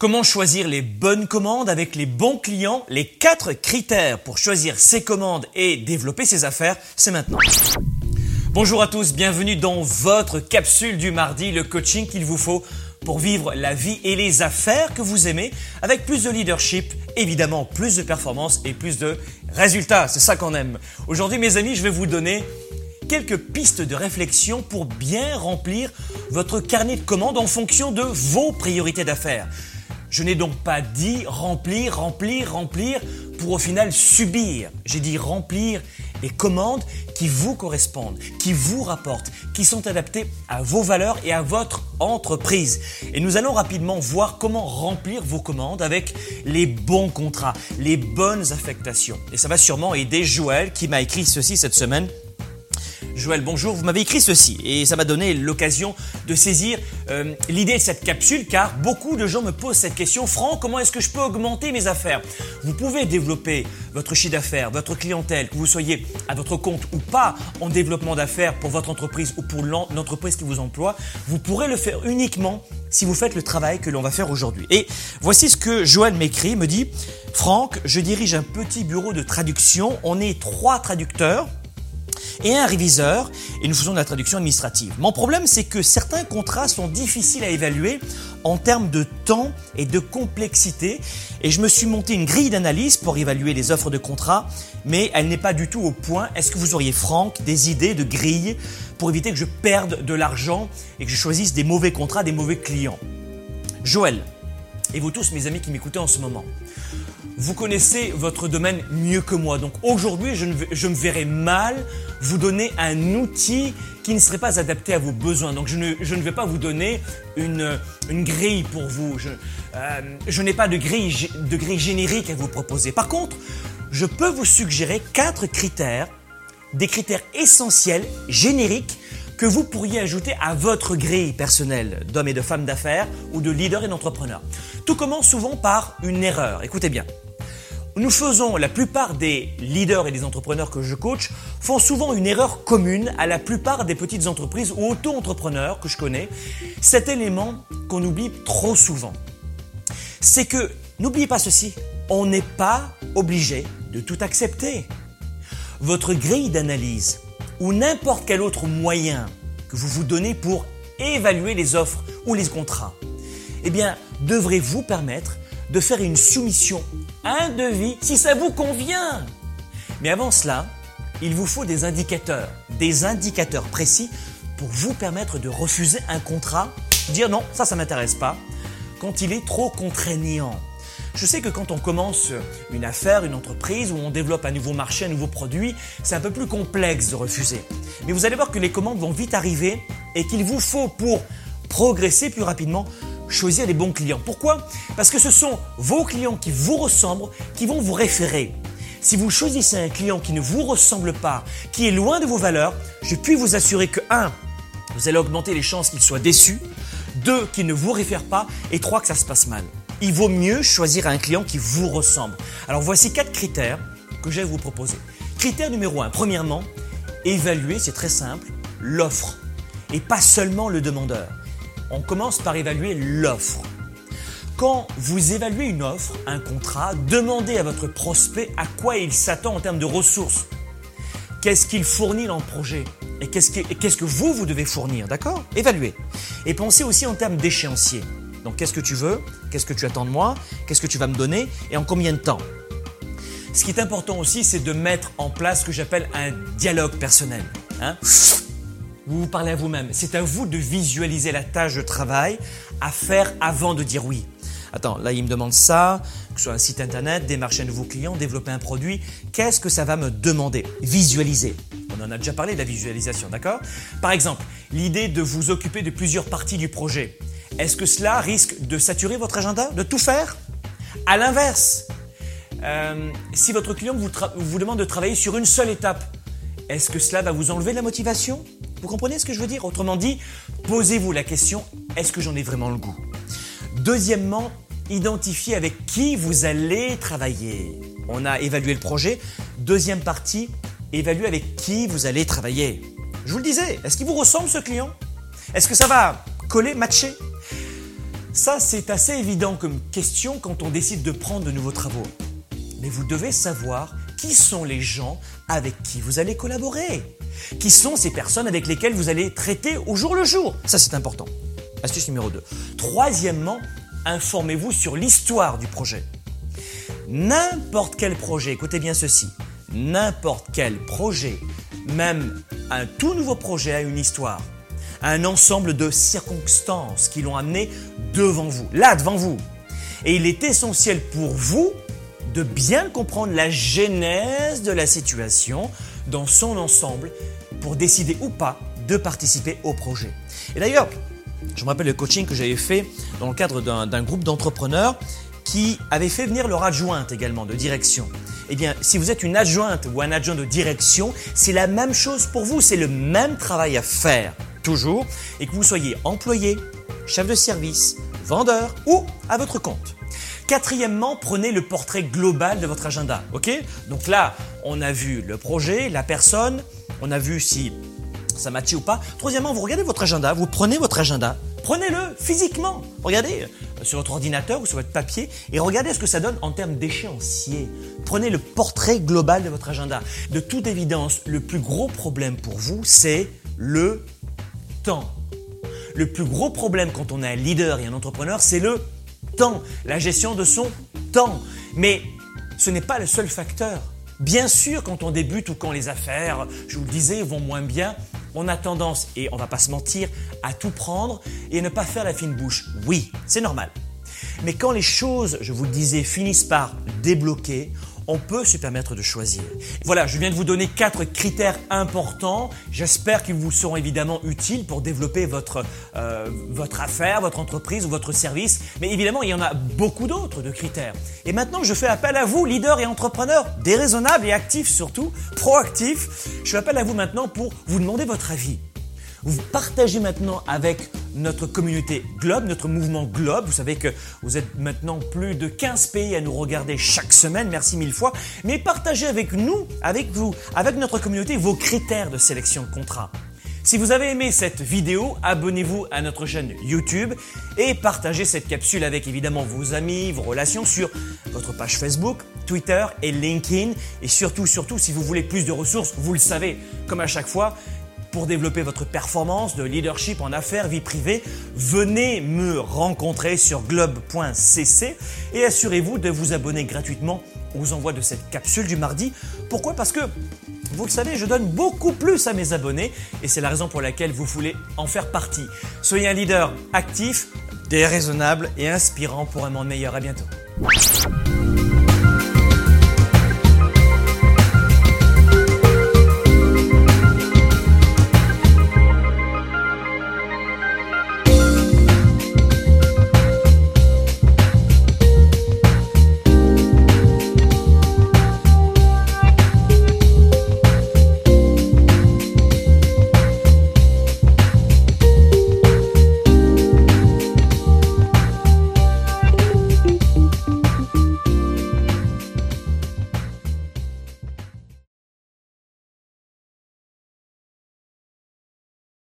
Comment choisir les bonnes commandes avec les bons clients? Les quatre critères pour choisir ses commandes et développer ses affaires, c'est maintenant. Bonjour à tous, bienvenue dans votre capsule du mardi, le coaching qu'il vous faut pour vivre la vie et les affaires que vous aimez avec plus de leadership, évidemment plus de performance et plus de résultats. C'est ça qu'on aime. Aujourd'hui mes amis, je vais vous donner quelques pistes de réflexion pour bien remplir votre carnet de commandes en fonction de vos priorités d'affaires. Je n'ai donc pas dit remplir, remplir, remplir pour au final subir. J'ai dit remplir les commandes qui vous correspondent, qui vous rapportent, qui sont adaptées à vos valeurs et à votre entreprise. Et nous allons rapidement voir comment remplir vos commandes avec les bons contrats, les bonnes affectations. Et ça va sûrement aider Joël qui m'a écrit ceci cette semaine Joël, bonjour. Vous m'avez écrit ceci et ça m'a donné l'occasion de saisir euh, l'idée de cette capsule car beaucoup de gens me posent cette question. Franck, comment est-ce que je peux augmenter mes affaires? Vous pouvez développer votre chiffre d'affaires, votre clientèle, que vous soyez à votre compte ou pas en développement d'affaires pour votre entreprise ou pour l'entreprise qui vous emploie. Vous pourrez le faire uniquement si vous faites le travail que l'on va faire aujourd'hui. Et voici ce que Joël m'écrit, me dit, Franck, je dirige un petit bureau de traduction. On est trois traducteurs et un réviseur et nous faisons de la traduction administrative. Mon problème, c'est que certains contrats sont difficiles à évaluer en termes de temps et de complexité et je me suis monté une grille d'analyse pour évaluer les offres de contrats, mais elle n'est pas du tout au point. Est-ce que vous auriez, Franck, des idées de grille pour éviter que je perde de l'argent et que je choisisse des mauvais contrats, des mauvais clients? Joël, et vous tous mes amis qui m'écoutez en ce moment, vous connaissez votre domaine mieux que moi. Donc aujourd'hui, je, me verrais mal vous donner un outil qui ne serait pas adapté à vos besoins. Donc je ne, vais pas vous donner une, grille pour vous. Je, euh, n'ai pas de grille, de grille générique à vous proposer. Par contre, je peux vous suggérer quatre critères, des critères essentiels, génériques, que vous pourriez ajouter à votre grille personnelle d'hommes et de femmes d'affaires ou de leaders et d'entrepreneurs. Tout commence souvent par une erreur. Écoutez bien. Nous faisons, la plupart des leaders et des entrepreneurs que je coach font souvent une erreur commune à la plupart des petites entreprises ou auto-entrepreneurs que je connais. Cet élément qu'on oublie trop souvent, c'est que, n'oubliez pas ceci, on n'est pas obligé de tout accepter. Votre grille d'analyse ou n'importe quel autre moyen que vous vous donnez pour évaluer les offres ou les contrats, eh bien, devrait vous permettre de faire une soumission, un devis, si ça vous convient. Mais avant cela, il vous faut des indicateurs, des indicateurs précis pour vous permettre de refuser un contrat, dire non, ça, ça m'intéresse pas, quand il est trop contraignant. Je sais que quand on commence une affaire, une entreprise, où on développe un nouveau marché, un nouveau produit, c'est un peu plus complexe de refuser. Mais vous allez voir que les commandes vont vite arriver et qu'il vous faut pour progresser plus rapidement choisir les bons clients. Pourquoi? Parce que ce sont vos clients qui vous ressemblent qui vont vous référer. Si vous choisissez un client qui ne vous ressemble pas, qui est loin de vos valeurs, je puis vous assurer que 1. Vous allez augmenter les chances qu'il soit déçu, 2. qu'il ne vous réfère pas, et 3. que ça se passe mal. Il vaut mieux choisir un client qui vous ressemble. Alors voici quatre critères que je vais vous proposer. Critère numéro 1. Premièrement, évaluer, c'est très simple, l'offre et pas seulement le demandeur on commence par évaluer l'offre. Quand vous évaluez une offre, un contrat, demandez à votre prospect à quoi il s'attend en termes de ressources. Qu'est-ce qu'il fournit dans le projet Et qu'est-ce que, vous, vous devez fournir, d'accord? Évaluez. Et pensez aussi en termes d'échéancier. Donc qu'est-ce que tu veux? Qu'est-ce que tu attends de moi? Qu'est-ce que tu vas me donner? Et en combien de temps? Ce qui est important aussi, c'est de mettre en place ce que j'appelle un dialogue personnel. Hein vous vous parlez à vous-même. C'est à vous de visualiser la tâche de travail à faire avant de dire oui. Attends, là il me demande ça, que ce soit un site internet, démarcher un nouveau client, développer un produit. Qu'est-ce que ça va me demander? Visualiser. On en a déjà parlé de la visualisation, d'accord? Par exemple, l'idée de vous occuper de plusieurs parties du projet. Est-ce que cela risque de saturer votre agenda? De tout faire? À l'inverse, euh, si votre client vous, vous demande de travailler sur une seule étape, est-ce que cela va vous enlever de la motivation? Vous comprenez ce que je veux dire? Autrement dit, posez-vous la question, est-ce que j'en ai vraiment le goût? Deuxièmement, identifiez avec qui vous allez travailler. On a évalué le projet. Deuxième partie, évaluez avec qui vous allez travailler. Je vous le disais, est-ce qu'il vous ressemble ce client? Est-ce que ça va coller, matcher? Ça, c'est assez évident comme question quand on décide de prendre de nouveaux travaux. Mais vous devez savoir qui sont les gens avec qui vous allez collaborer? Qui sont ces personnes avec lesquelles vous allez traiter au jour le jour? Ça, c'est important. Astuce numéro 2. Troisièmement, informez-vous sur l'histoire du projet. N'importe quel projet, écoutez bien ceci, n'importe quel projet, même un tout nouveau projet a une histoire, un ensemble de circonstances qui l'ont amené devant vous, là devant vous. Et il est essentiel pour vous de bien comprendre la genèse de la situation dans son ensemble pour décider ou pas de participer au projet. Et d'ailleurs, je me rappelle le coaching que j'avais fait dans le cadre d'un groupe d'entrepreneurs qui avait fait venir leur adjointe également de direction. Eh bien, si vous êtes une adjointe ou un adjoint de direction, c'est la même chose pour vous, c'est le même travail à faire, toujours, et que vous soyez employé, chef de service, vendeur ou à votre compte. Quatrièmement, prenez le portrait global de votre agenda. Ok? Donc là, on a vu le projet, la personne, on a vu si ça matche ou pas. Troisièmement, vous regardez votre agenda, vous prenez votre agenda, prenez-le physiquement. Regardez euh, sur votre ordinateur ou sur votre papier et regardez ce que ça donne en termes d'échéancier. Prenez le portrait global de votre agenda. De toute évidence, le plus gros problème pour vous, c'est le temps. Le plus gros problème quand on est un leader et un entrepreneur, c'est le temps, la gestion de son temps. Mais ce n'est pas le seul facteur. Bien sûr, quand on débute ou quand les affaires, je vous le disais, vont moins bien, on a tendance, et on va pas se mentir, à tout prendre et ne pas faire la fine bouche. Oui, c'est normal. Mais quand les choses, je vous le disais, finissent par débloquer, on peut se permettre de choisir. Voilà, je viens de vous donner quatre critères importants. J'espère qu'ils vous seront évidemment utiles pour développer votre, euh, votre affaire, votre entreprise ou votre service. Mais évidemment, il y en a beaucoup d'autres de critères. Et maintenant, je fais appel à vous, leaders et entrepreneurs, déraisonnables et actifs surtout, proactifs. Je fais appel à vous maintenant pour vous demander votre avis. Vous partagez maintenant avec notre communauté Globe, notre mouvement Globe. Vous savez que vous êtes maintenant plus de 15 pays à nous regarder chaque semaine. Merci mille fois. Mais partagez avec nous, avec vous, avec notre communauté vos critères de sélection de contrat. Si vous avez aimé cette vidéo, abonnez-vous à notre chaîne YouTube et partagez cette capsule avec évidemment vos amis, vos relations sur votre page Facebook, Twitter et LinkedIn. Et surtout, surtout, si vous voulez plus de ressources, vous le savez, comme à chaque fois, pour développer votre performance de leadership en affaires, vie privée, venez me rencontrer sur globe.cc et assurez-vous de vous abonner gratuitement aux envois de cette capsule du mardi. Pourquoi? Parce que vous le savez, je donne beaucoup plus à mes abonnés et c'est la raison pour laquelle vous voulez en faire partie. Soyez un leader actif, déraisonnable et inspirant pour un monde meilleur. À bientôt.